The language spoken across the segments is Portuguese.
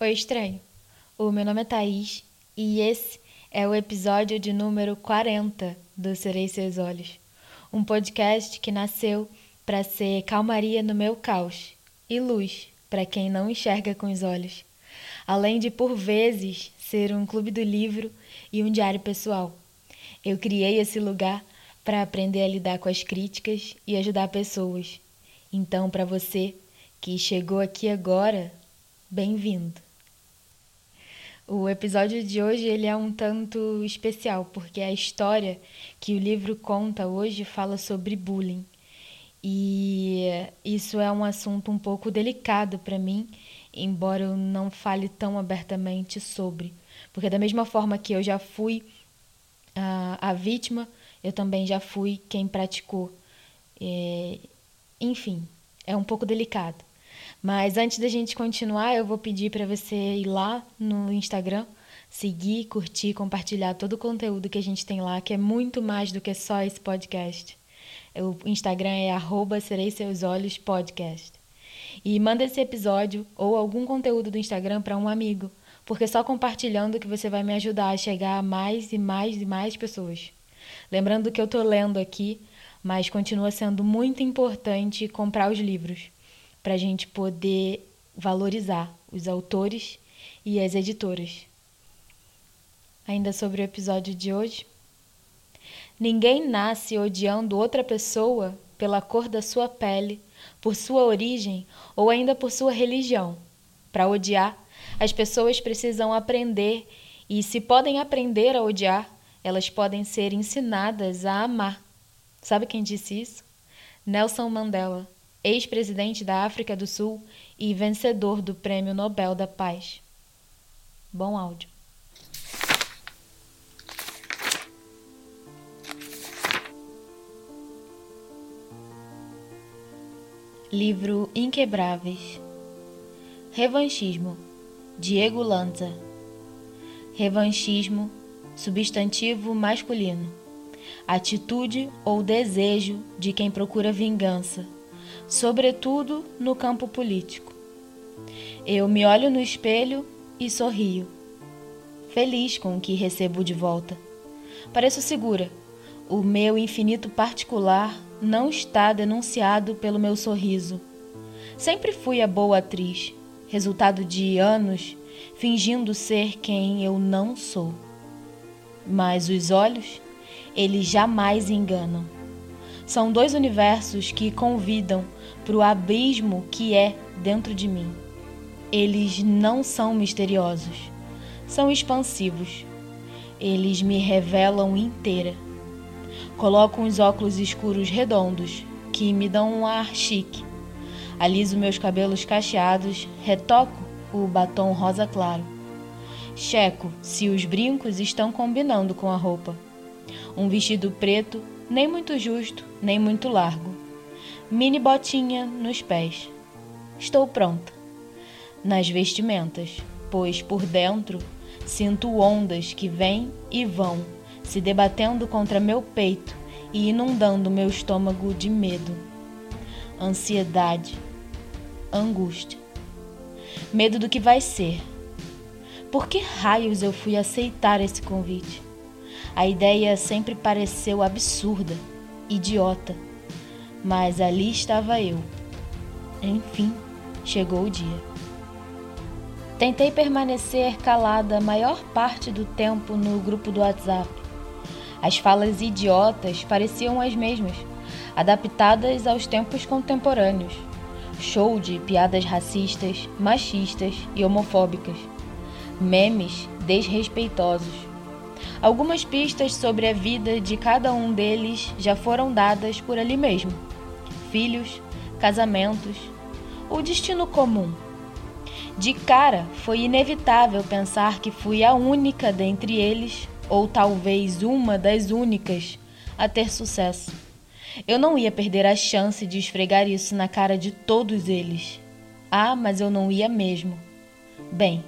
Oi, estranho. O meu nome é Thaís e esse é o episódio de número 40 do Serei Seus Olhos. Um podcast que nasceu para ser calmaria no meu caos e luz para quem não enxerga com os olhos. Além de, por vezes, ser um clube do livro e um diário pessoal. Eu criei esse lugar para aprender a lidar com as críticas e ajudar pessoas. Então, para você que chegou aqui agora, bem-vindo. O episódio de hoje ele é um tanto especial porque a história que o livro conta hoje fala sobre bullying. E isso é um assunto um pouco delicado para mim, embora eu não fale tão abertamente sobre. Porque da mesma forma que eu já fui a, a vítima, eu também já fui quem praticou. É, enfim, é um pouco delicado. Mas antes da gente continuar, eu vou pedir para você ir lá no Instagram, seguir, curtir, compartilhar todo o conteúdo que a gente tem lá, que é muito mais do que só esse podcast. O Instagram é arroba Serei Seus Olhos Podcast. E manda esse episódio ou algum conteúdo do Instagram para um amigo, porque só compartilhando que você vai me ajudar a chegar a mais e mais e mais pessoas. Lembrando que eu estou lendo aqui, mas continua sendo muito importante comprar os livros para a gente poder valorizar os autores e as editoras. Ainda sobre o episódio de hoje. Ninguém nasce odiando outra pessoa pela cor da sua pele, por sua origem ou ainda por sua religião. Para odiar, as pessoas precisam aprender, e se podem aprender a odiar, elas podem ser ensinadas a amar. Sabe quem disse isso? Nelson Mandela ex-presidente da África do Sul e vencedor do Prêmio Nobel da Paz. Bom áudio. Livro Inquebráveis. Revanchismo. Diego Lanza. Revanchismo Substantivo masculino. Atitude ou desejo de quem procura vingança sobretudo no campo político. Eu me olho no espelho e sorrio, feliz com o que recebo de volta. Pareço segura. O meu infinito particular não está denunciado pelo meu sorriso. Sempre fui a boa atriz, resultado de anos fingindo ser quem eu não sou. Mas os olhos, eles jamais enganam. São dois universos que convidam para o abismo que é dentro de mim. Eles não são misteriosos, são expansivos. Eles me revelam inteira. Coloco uns óculos escuros redondos que me dão um ar chique. Aliso meus cabelos cacheados, retoco o batom rosa claro. Checo se os brincos estão combinando com a roupa. Um vestido preto, nem muito justo, nem muito largo mini botinha nos pés. Estou pronta. Nas vestimentas, pois por dentro sinto ondas que vêm e vão, se debatendo contra meu peito e inundando meu estômago de medo, ansiedade, angústia, medo do que vai ser. Por que raios eu fui aceitar esse convite? A ideia sempre pareceu absurda, idiota mas ali estava eu. Enfim, chegou o dia. Tentei permanecer calada a maior parte do tempo no grupo do WhatsApp. As falas idiotas pareciam as mesmas, adaptadas aos tempos contemporâneos. Show de piadas racistas, machistas e homofóbicas. Memes desrespeitosos. Algumas pistas sobre a vida de cada um deles já foram dadas por ali mesmo filhos, casamentos, o destino comum. De cara, foi inevitável pensar que fui a única dentre eles, ou talvez uma das únicas, a ter sucesso. Eu não ia perder a chance de esfregar isso na cara de todos eles. Ah, mas eu não ia mesmo. Bem,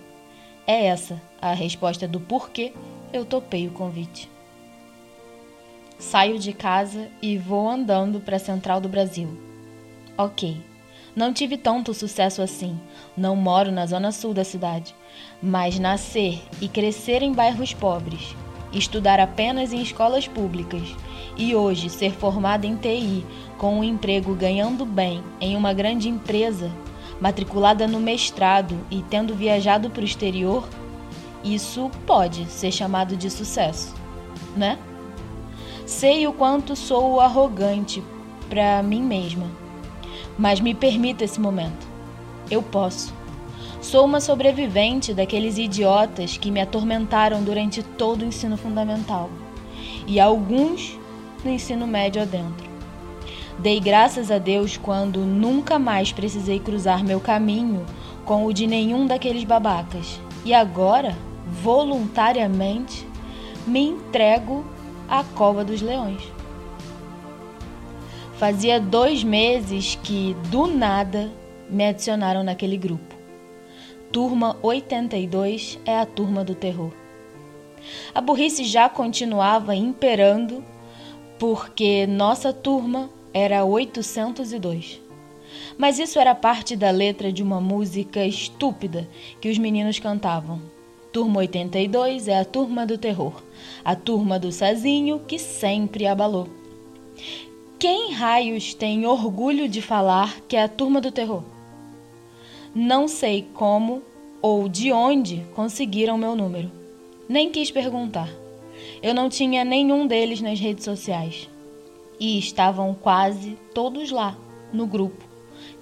é essa a resposta do porquê eu topei o convite. Saio de casa e vou andando para a Central do Brasil. Ok, Não tive tanto sucesso assim. Não moro na zona sul da cidade. Mas nascer e crescer em bairros pobres, estudar apenas em escolas públicas e hoje ser formada em TI com um emprego ganhando bem em uma grande empresa, matriculada no mestrado e tendo viajado para o exterior, isso pode ser chamado de sucesso, né? Sei o quanto sou arrogante para mim mesma mas me permita esse momento. Eu posso. Sou uma sobrevivente daqueles idiotas que me atormentaram durante todo o ensino fundamental e alguns no ensino médio adentro. Dei graças a Deus quando nunca mais precisei cruzar meu caminho com o de nenhum daqueles babacas. E agora, voluntariamente, me entrego à cova dos leões. Fazia dois meses que, do nada, me adicionaram naquele grupo. Turma 82 é a turma do terror. A burrice já continuava imperando, porque nossa turma era 802. Mas isso era parte da letra de uma música estúpida que os meninos cantavam. Turma 82 é a turma do terror, a turma do Sazinho que sempre abalou. Quem raios tem orgulho de falar que é a turma do terror? Não sei como ou de onde conseguiram meu número. Nem quis perguntar. Eu não tinha nenhum deles nas redes sociais. E estavam quase todos lá, no grupo.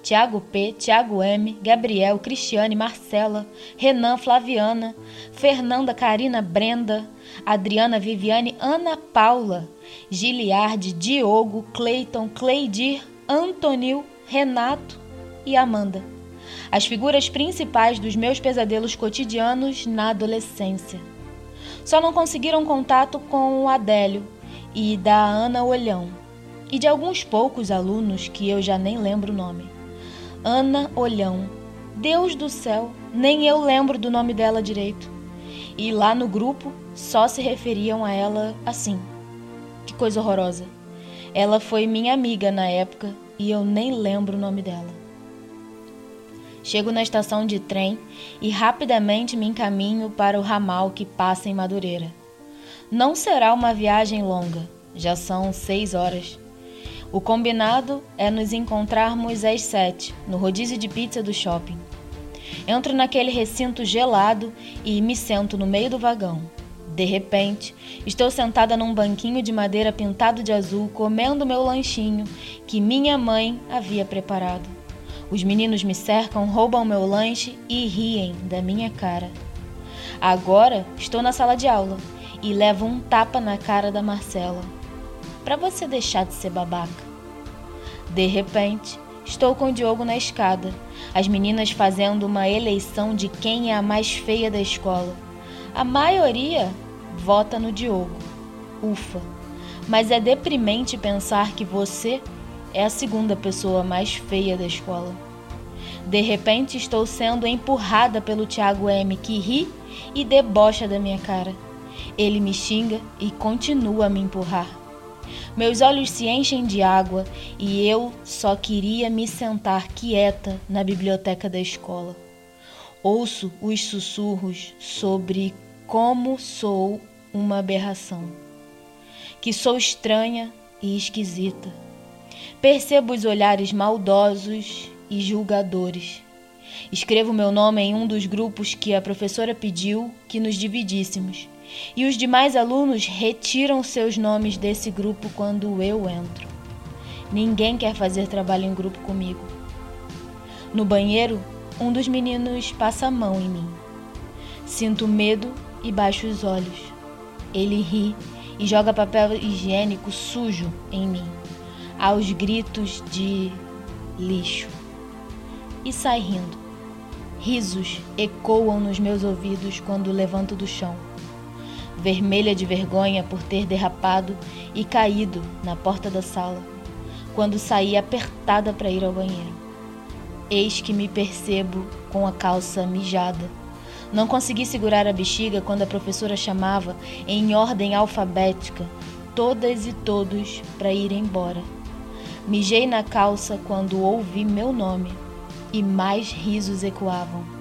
Tiago P, Tiago M, Gabriel, Cristiane, Marcela, Renan, Flaviana, Fernanda, Karina, Brenda, Adriana, Viviane, Ana Paula, Giliardi, Diogo, Cleiton, Cleidir, Antonil, Renato e Amanda. As figuras principais dos meus pesadelos cotidianos na adolescência. Só não conseguiram contato com o Adélio e da Ana Olhão, e de alguns poucos alunos que eu já nem lembro o nome. Ana Olhão. Deus do céu, nem eu lembro do nome dela direito. E lá no grupo só se referiam a ela assim, que coisa horrorosa. Ela foi minha amiga na época e eu nem lembro o nome dela. Chego na estação de trem e rapidamente me encaminho para o ramal que passa em Madureira. Não será uma viagem longa, já são seis horas. O combinado é nos encontrarmos às sete, no rodízio de pizza do shopping. Entro naquele recinto gelado e me sento no meio do vagão. De repente, estou sentada num banquinho de madeira pintado de azul, comendo meu lanchinho que minha mãe havia preparado. Os meninos me cercam, roubam meu lanche e riem da minha cara. Agora estou na sala de aula e levo um tapa na cara da Marcela. Para você deixar de ser babaca. De repente, estou com o Diogo na escada, as meninas fazendo uma eleição de quem é a mais feia da escola. A maioria vota no Diogo. Ufa! Mas é deprimente pensar que você é a segunda pessoa mais feia da escola. De repente estou sendo empurrada pelo Tiago M, que ri e debocha da minha cara. Ele me xinga e continua a me empurrar. Meus olhos se enchem de água e eu só queria me sentar quieta na biblioteca da escola. Ouço os sussurros sobre como sou uma aberração, que sou estranha e esquisita. Percebo os olhares maldosos e julgadores. Escrevo meu nome em um dos grupos que a professora pediu que nos dividíssemos, e os demais alunos retiram seus nomes desse grupo quando eu entro. Ninguém quer fazer trabalho em grupo comigo. No banheiro, um dos meninos passa a mão em mim. Sinto medo e baixo os olhos. Ele ri e joga papel higiênico sujo em mim, aos gritos de lixo. E sai rindo. Risos ecoam nos meus ouvidos quando levanto do chão, vermelha de vergonha por ter derrapado e caído na porta da sala, quando saí apertada para ir ao banheiro. Eis que me percebo com a calça mijada não consegui segurar a bexiga quando a professora chamava, em ordem alfabética, todas e todos para ir embora. Mijei na calça quando ouvi meu nome e mais risos ecoavam.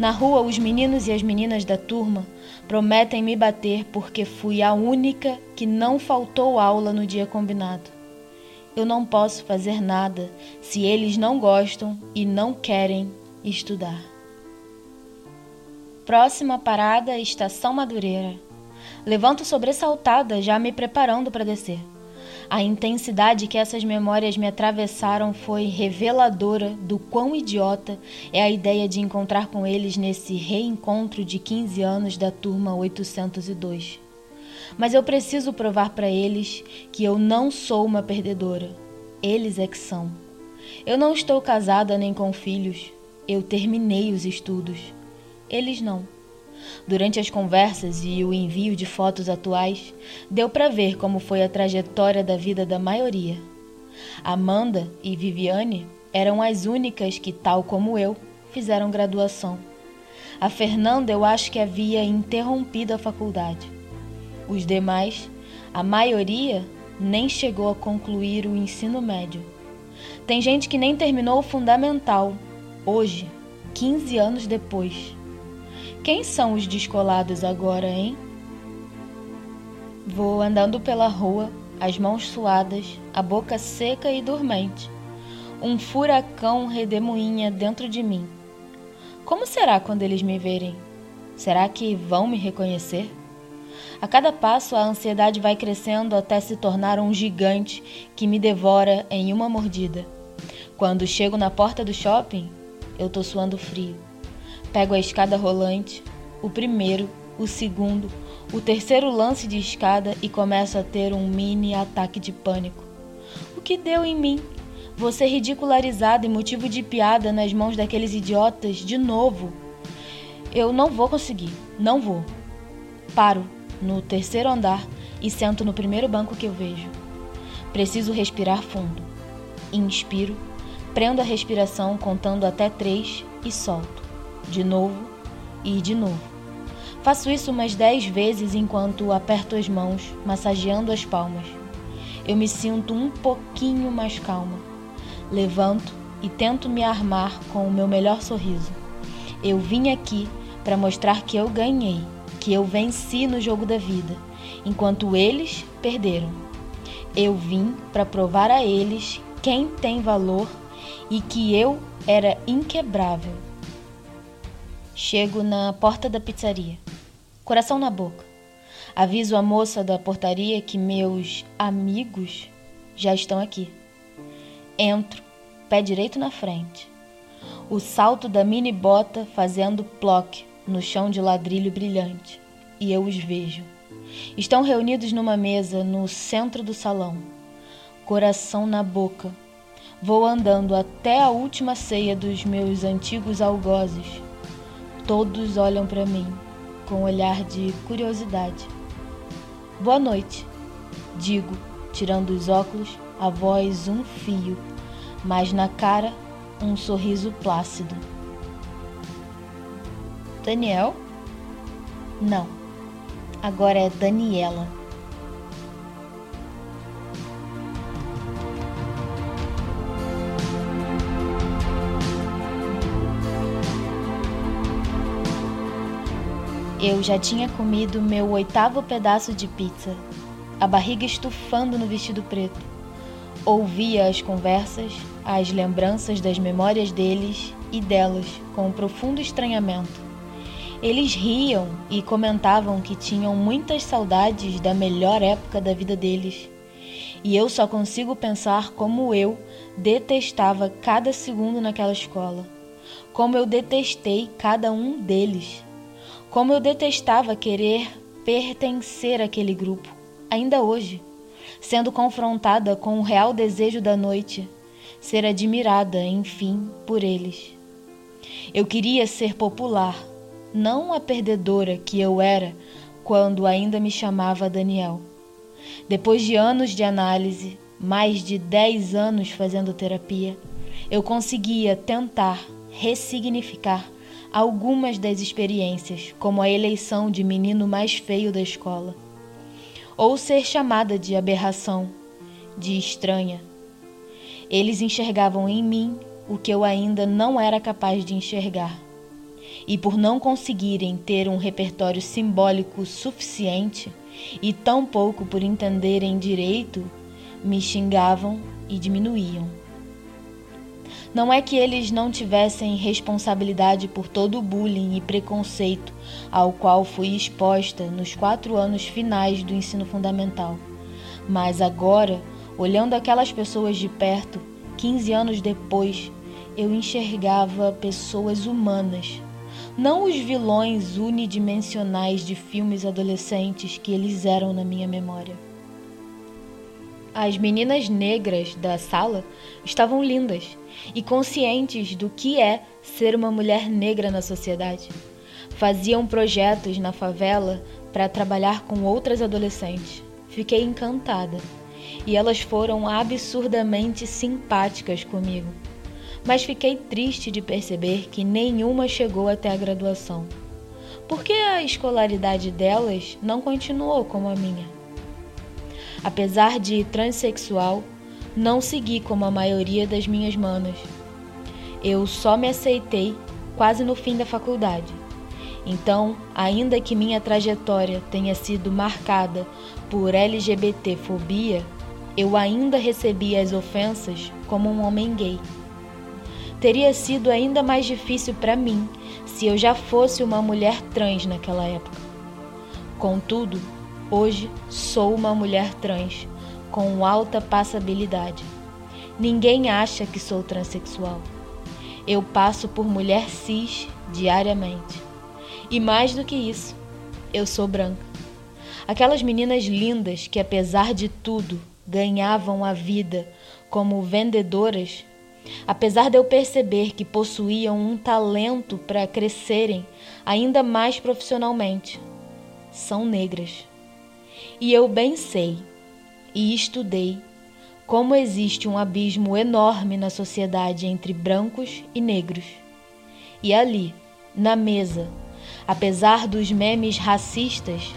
Na rua, os meninos e as meninas da turma prometem me bater porque fui a única que não faltou aula no dia combinado. Eu não posso fazer nada se eles não gostam e não querem estudar. Próxima parada, Estação Madureira. Levanto sobressaltada, já me preparando para descer. A intensidade que essas memórias me atravessaram foi reveladora do quão idiota é a ideia de encontrar com eles nesse reencontro de 15 anos da turma 802. Mas eu preciso provar para eles que eu não sou uma perdedora. Eles é que são. Eu não estou casada nem com filhos. Eu terminei os estudos. Eles não. Durante as conversas e o envio de fotos atuais, deu para ver como foi a trajetória da vida da maioria. Amanda e Viviane eram as únicas que, tal como eu, fizeram graduação. A Fernanda eu acho que havia interrompido a faculdade. Os demais, a maioria, nem chegou a concluir o ensino médio. Tem gente que nem terminou o fundamental, hoje, 15 anos depois. Quem são os descolados agora, hein? Vou andando pela rua, as mãos suadas, a boca seca e dormente. Um furacão redemoinha dentro de mim. Como será quando eles me verem? Será que vão me reconhecer? A cada passo, a ansiedade vai crescendo até se tornar um gigante que me devora em uma mordida. Quando chego na porta do shopping, eu tô suando frio. Pego a escada rolante, o primeiro, o segundo, o terceiro lance de escada e começo a ter um mini ataque de pânico. O que deu em mim? Vou ser ridicularizada e motivo de piada nas mãos daqueles idiotas de novo. Eu não vou conseguir, não vou. Paro no terceiro andar e sento no primeiro banco que eu vejo. Preciso respirar fundo. Inspiro, prendo a respiração contando até três e solto de novo e de novo. Faço isso umas dez vezes enquanto aperto as mãos, massageando as palmas. Eu me sinto um pouquinho mais calma. Levanto e tento me armar com o meu melhor sorriso. Eu vim aqui para mostrar que eu ganhei, que eu venci no jogo da vida, enquanto eles perderam. Eu vim para provar a eles quem tem valor e que eu era inquebrável. Chego na porta da pizzaria, coração na boca. Aviso a moça da portaria que meus amigos já estão aqui. Entro, pé direito na frente. O salto da mini bota fazendo ploc no chão de ladrilho brilhante. E eu os vejo. Estão reunidos numa mesa no centro do salão. Coração na boca. Vou andando até a última ceia dos meus antigos algozes Todos olham para mim com um olhar de curiosidade. Boa noite, digo, tirando os óculos, a voz um fio, mas na cara um sorriso plácido. Daniel? Não, agora é Daniela. Eu já tinha comido meu oitavo pedaço de pizza, a barriga estufando no vestido preto. Ouvia as conversas, as lembranças das memórias deles e delas com um profundo estranhamento. Eles riam e comentavam que tinham muitas saudades da melhor época da vida deles. E eu só consigo pensar como eu detestava cada segundo naquela escola. Como eu detestei cada um deles. Como eu detestava querer pertencer àquele grupo, ainda hoje, sendo confrontada com o real desejo da noite, ser admirada, enfim, por eles. Eu queria ser popular, não a perdedora que eu era quando ainda me chamava Daniel. Depois de anos de análise, mais de dez anos fazendo terapia, eu conseguia tentar ressignificar algumas das experiências, como a eleição de menino mais feio da escola, ou ser chamada de aberração, de estranha. Eles enxergavam em mim o que eu ainda não era capaz de enxergar. E por não conseguirem ter um repertório simbólico suficiente, e tão pouco por entenderem direito, me xingavam e diminuíam. Não é que eles não tivessem responsabilidade por todo o bullying e preconceito ao qual fui exposta nos quatro anos finais do ensino fundamental, mas agora, olhando aquelas pessoas de perto, 15 anos depois, eu enxergava pessoas humanas, não os vilões unidimensionais de filmes adolescentes que eles eram na minha memória. As meninas negras da sala estavam lindas e conscientes do que é ser uma mulher negra na sociedade. Faziam projetos na favela para trabalhar com outras adolescentes. Fiquei encantada e elas foram absurdamente simpáticas comigo. Mas fiquei triste de perceber que nenhuma chegou até a graduação. Porque a escolaridade delas não continuou como a minha. Apesar de transexual, não segui como a maioria das minhas manas. Eu só me aceitei quase no fim da faculdade. Então, ainda que minha trajetória tenha sido marcada por LGBTfobia, eu ainda recebi as ofensas como um homem gay. Teria sido ainda mais difícil para mim se eu já fosse uma mulher trans naquela época. Contudo, hoje sou uma mulher trans com alta passabilidade. Ninguém acha que sou transexual. Eu passo por mulher cis diariamente. E mais do que isso, eu sou branca. Aquelas meninas lindas que, apesar de tudo, ganhavam a vida como vendedoras, apesar de eu perceber que possuíam um talento para crescerem ainda mais profissionalmente, são negras. E eu bem sei e estudei como existe um abismo enorme na sociedade entre brancos e negros. E ali, na mesa, apesar dos memes racistas,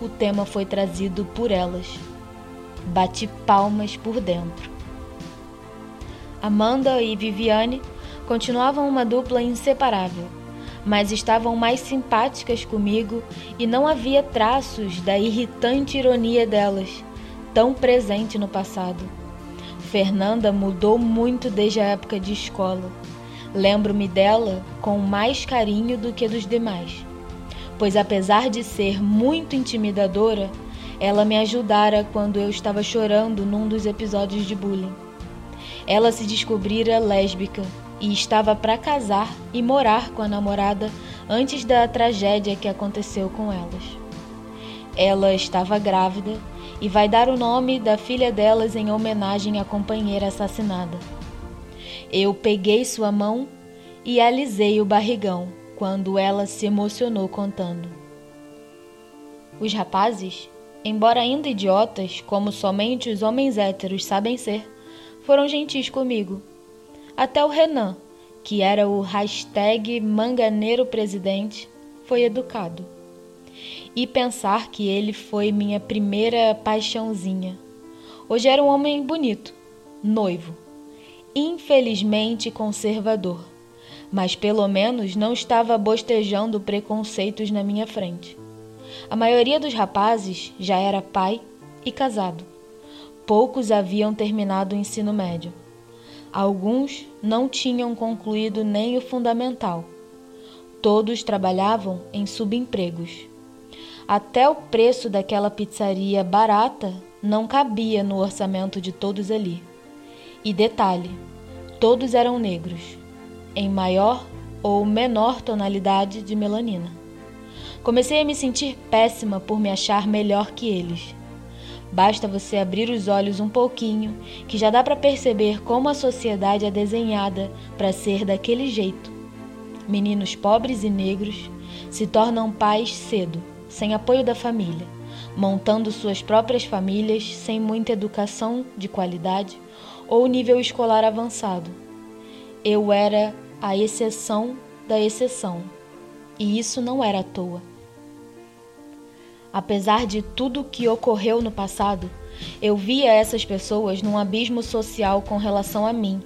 o tema foi trazido por elas. Bati palmas por dentro. Amanda e Viviane continuavam uma dupla inseparável, mas estavam mais simpáticas comigo e não havia traços da irritante ironia delas tão presente no passado. Fernanda mudou muito desde a época de escola. Lembro-me dela com mais carinho do que dos demais, pois apesar de ser muito intimidadora, ela me ajudara quando eu estava chorando num dos episódios de bullying. Ela se descobrira lésbica e estava para casar e morar com a namorada antes da tragédia que aconteceu com elas. Ela estava grávida e vai dar o nome da filha delas em homenagem à companheira assassinada. Eu peguei sua mão e alisei o barrigão quando ela se emocionou contando. Os rapazes, embora ainda idiotas, como somente os homens héteros sabem ser, foram gentis comigo. Até o Renan, que era o hashtag manganeiro presidente, foi educado e pensar que ele foi minha primeira paixãozinha. Hoje era um homem bonito, noivo, infelizmente conservador, mas pelo menos não estava bostejando preconceitos na minha frente. A maioria dos rapazes já era pai e casado. Poucos haviam terminado o ensino médio. Alguns não tinham concluído nem o fundamental. Todos trabalhavam em subempregos. Até o preço daquela pizzaria barata não cabia no orçamento de todos ali. E detalhe: todos eram negros, em maior ou menor tonalidade de melanina. Comecei a me sentir péssima por me achar melhor que eles. Basta você abrir os olhos um pouquinho que já dá para perceber como a sociedade é desenhada para ser daquele jeito. Meninos pobres e negros se tornam pais cedo sem apoio da família, montando suas próprias famílias sem muita educação de qualidade ou nível escolar avançado. Eu era a exceção da exceção, e isso não era à toa. Apesar de tudo o que ocorreu no passado, eu via essas pessoas num abismo social com relação a mim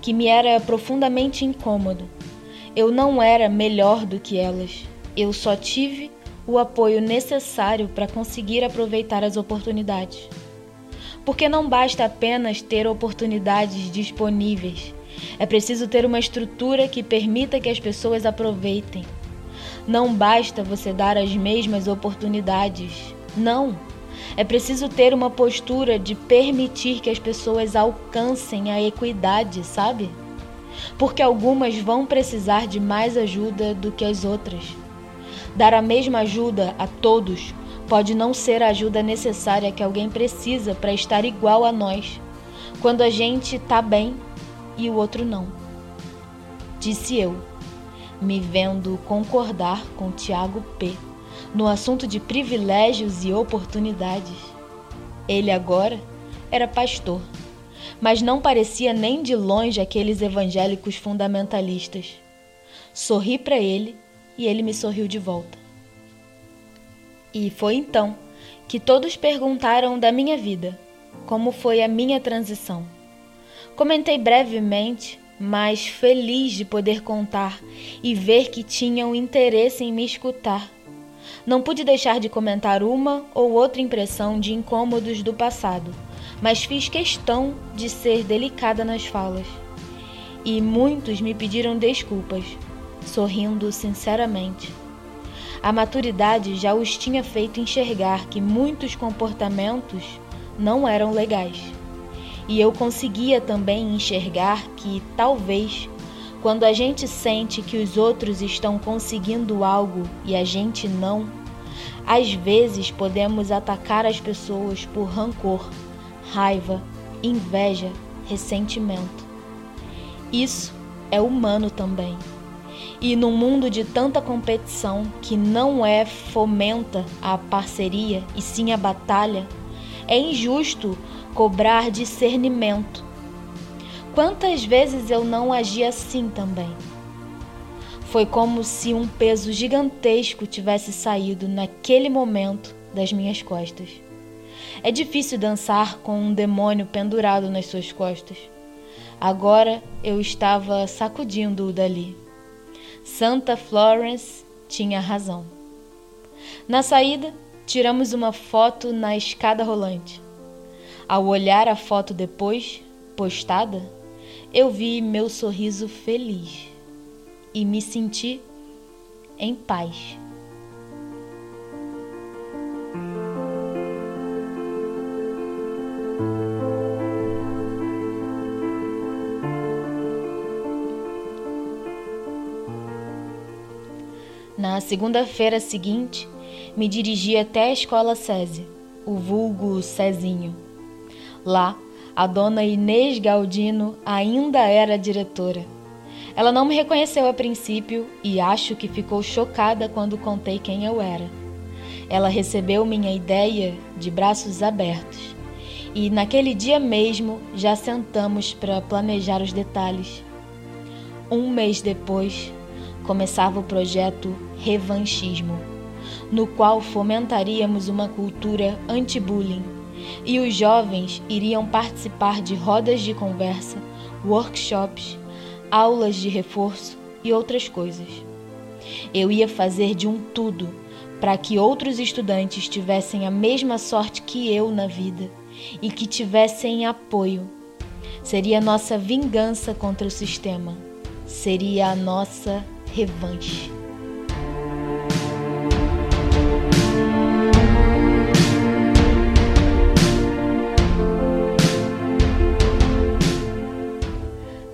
que me era profundamente incômodo. Eu não era melhor do que elas. Eu só tive o apoio necessário para conseguir aproveitar as oportunidades. Porque não basta apenas ter oportunidades disponíveis. É preciso ter uma estrutura que permita que as pessoas aproveitem. Não basta você dar as mesmas oportunidades. Não. É preciso ter uma postura de permitir que as pessoas alcancem a equidade, sabe? Porque algumas vão precisar de mais ajuda do que as outras. Dar a mesma ajuda a todos pode não ser a ajuda necessária que alguém precisa para estar igual a nós, quando a gente está bem e o outro não. Disse eu, me vendo concordar com Tiago P no assunto de privilégios e oportunidades. Ele agora era pastor, mas não parecia nem de longe aqueles evangélicos fundamentalistas. Sorri para ele e ele me sorriu de volta. E foi então que todos perguntaram da minha vida, como foi a minha transição. Comentei brevemente, mas feliz de poder contar e ver que tinham interesse em me escutar não pude deixar de comentar uma ou outra impressão de incômodos do passado, mas fiz questão de ser delicada nas falas. E muitos me pediram desculpas, sorrindo sinceramente. A maturidade já os tinha feito enxergar que muitos comportamentos não eram legais. E eu conseguia também enxergar que, talvez, quando a gente sente que os outros estão conseguindo algo e a gente não, às vezes podemos atacar as pessoas por rancor, raiva, inveja, ressentimento. Isso é humano também. E num mundo de tanta competição que não é fomenta a parceria e sim a batalha, é injusto cobrar discernimento Quantas vezes eu não agi assim também? Foi como se um peso gigantesco tivesse saído naquele momento das minhas costas. É difícil dançar com um demônio pendurado nas suas costas. Agora eu estava sacudindo-o dali. Santa Florence tinha razão. Na saída, tiramos uma foto na escada rolante. Ao olhar a foto depois, postada, eu vi meu sorriso feliz e me senti em paz. Na segunda-feira seguinte, me dirigi até a escola SESI, o vulgo Cezinho. Lá, a dona Inês Galdino ainda era diretora. Ela não me reconheceu a princípio e acho que ficou chocada quando contei quem eu era. Ela recebeu minha ideia de braços abertos e naquele dia mesmo já sentamos para planejar os detalhes. Um mês depois, começava o projeto Revanchismo, no qual fomentaríamos uma cultura anti-bullying e os jovens iriam participar de rodas de conversa, workshops, aulas de reforço e outras coisas. Eu ia fazer de um tudo para que outros estudantes tivessem a mesma sorte que eu na vida e que tivessem apoio. Seria nossa vingança contra o sistema. Seria a nossa revanche.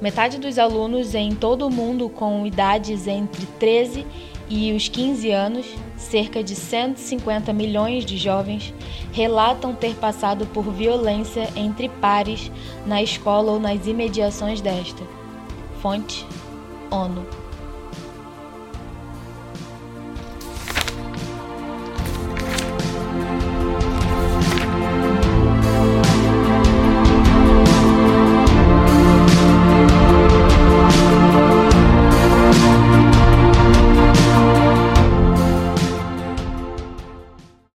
Metade dos alunos em todo o mundo com idades entre 13 e os 15 anos, cerca de 150 milhões de jovens, relatam ter passado por violência entre pares na escola ou nas imediações desta. Fonte: ONU.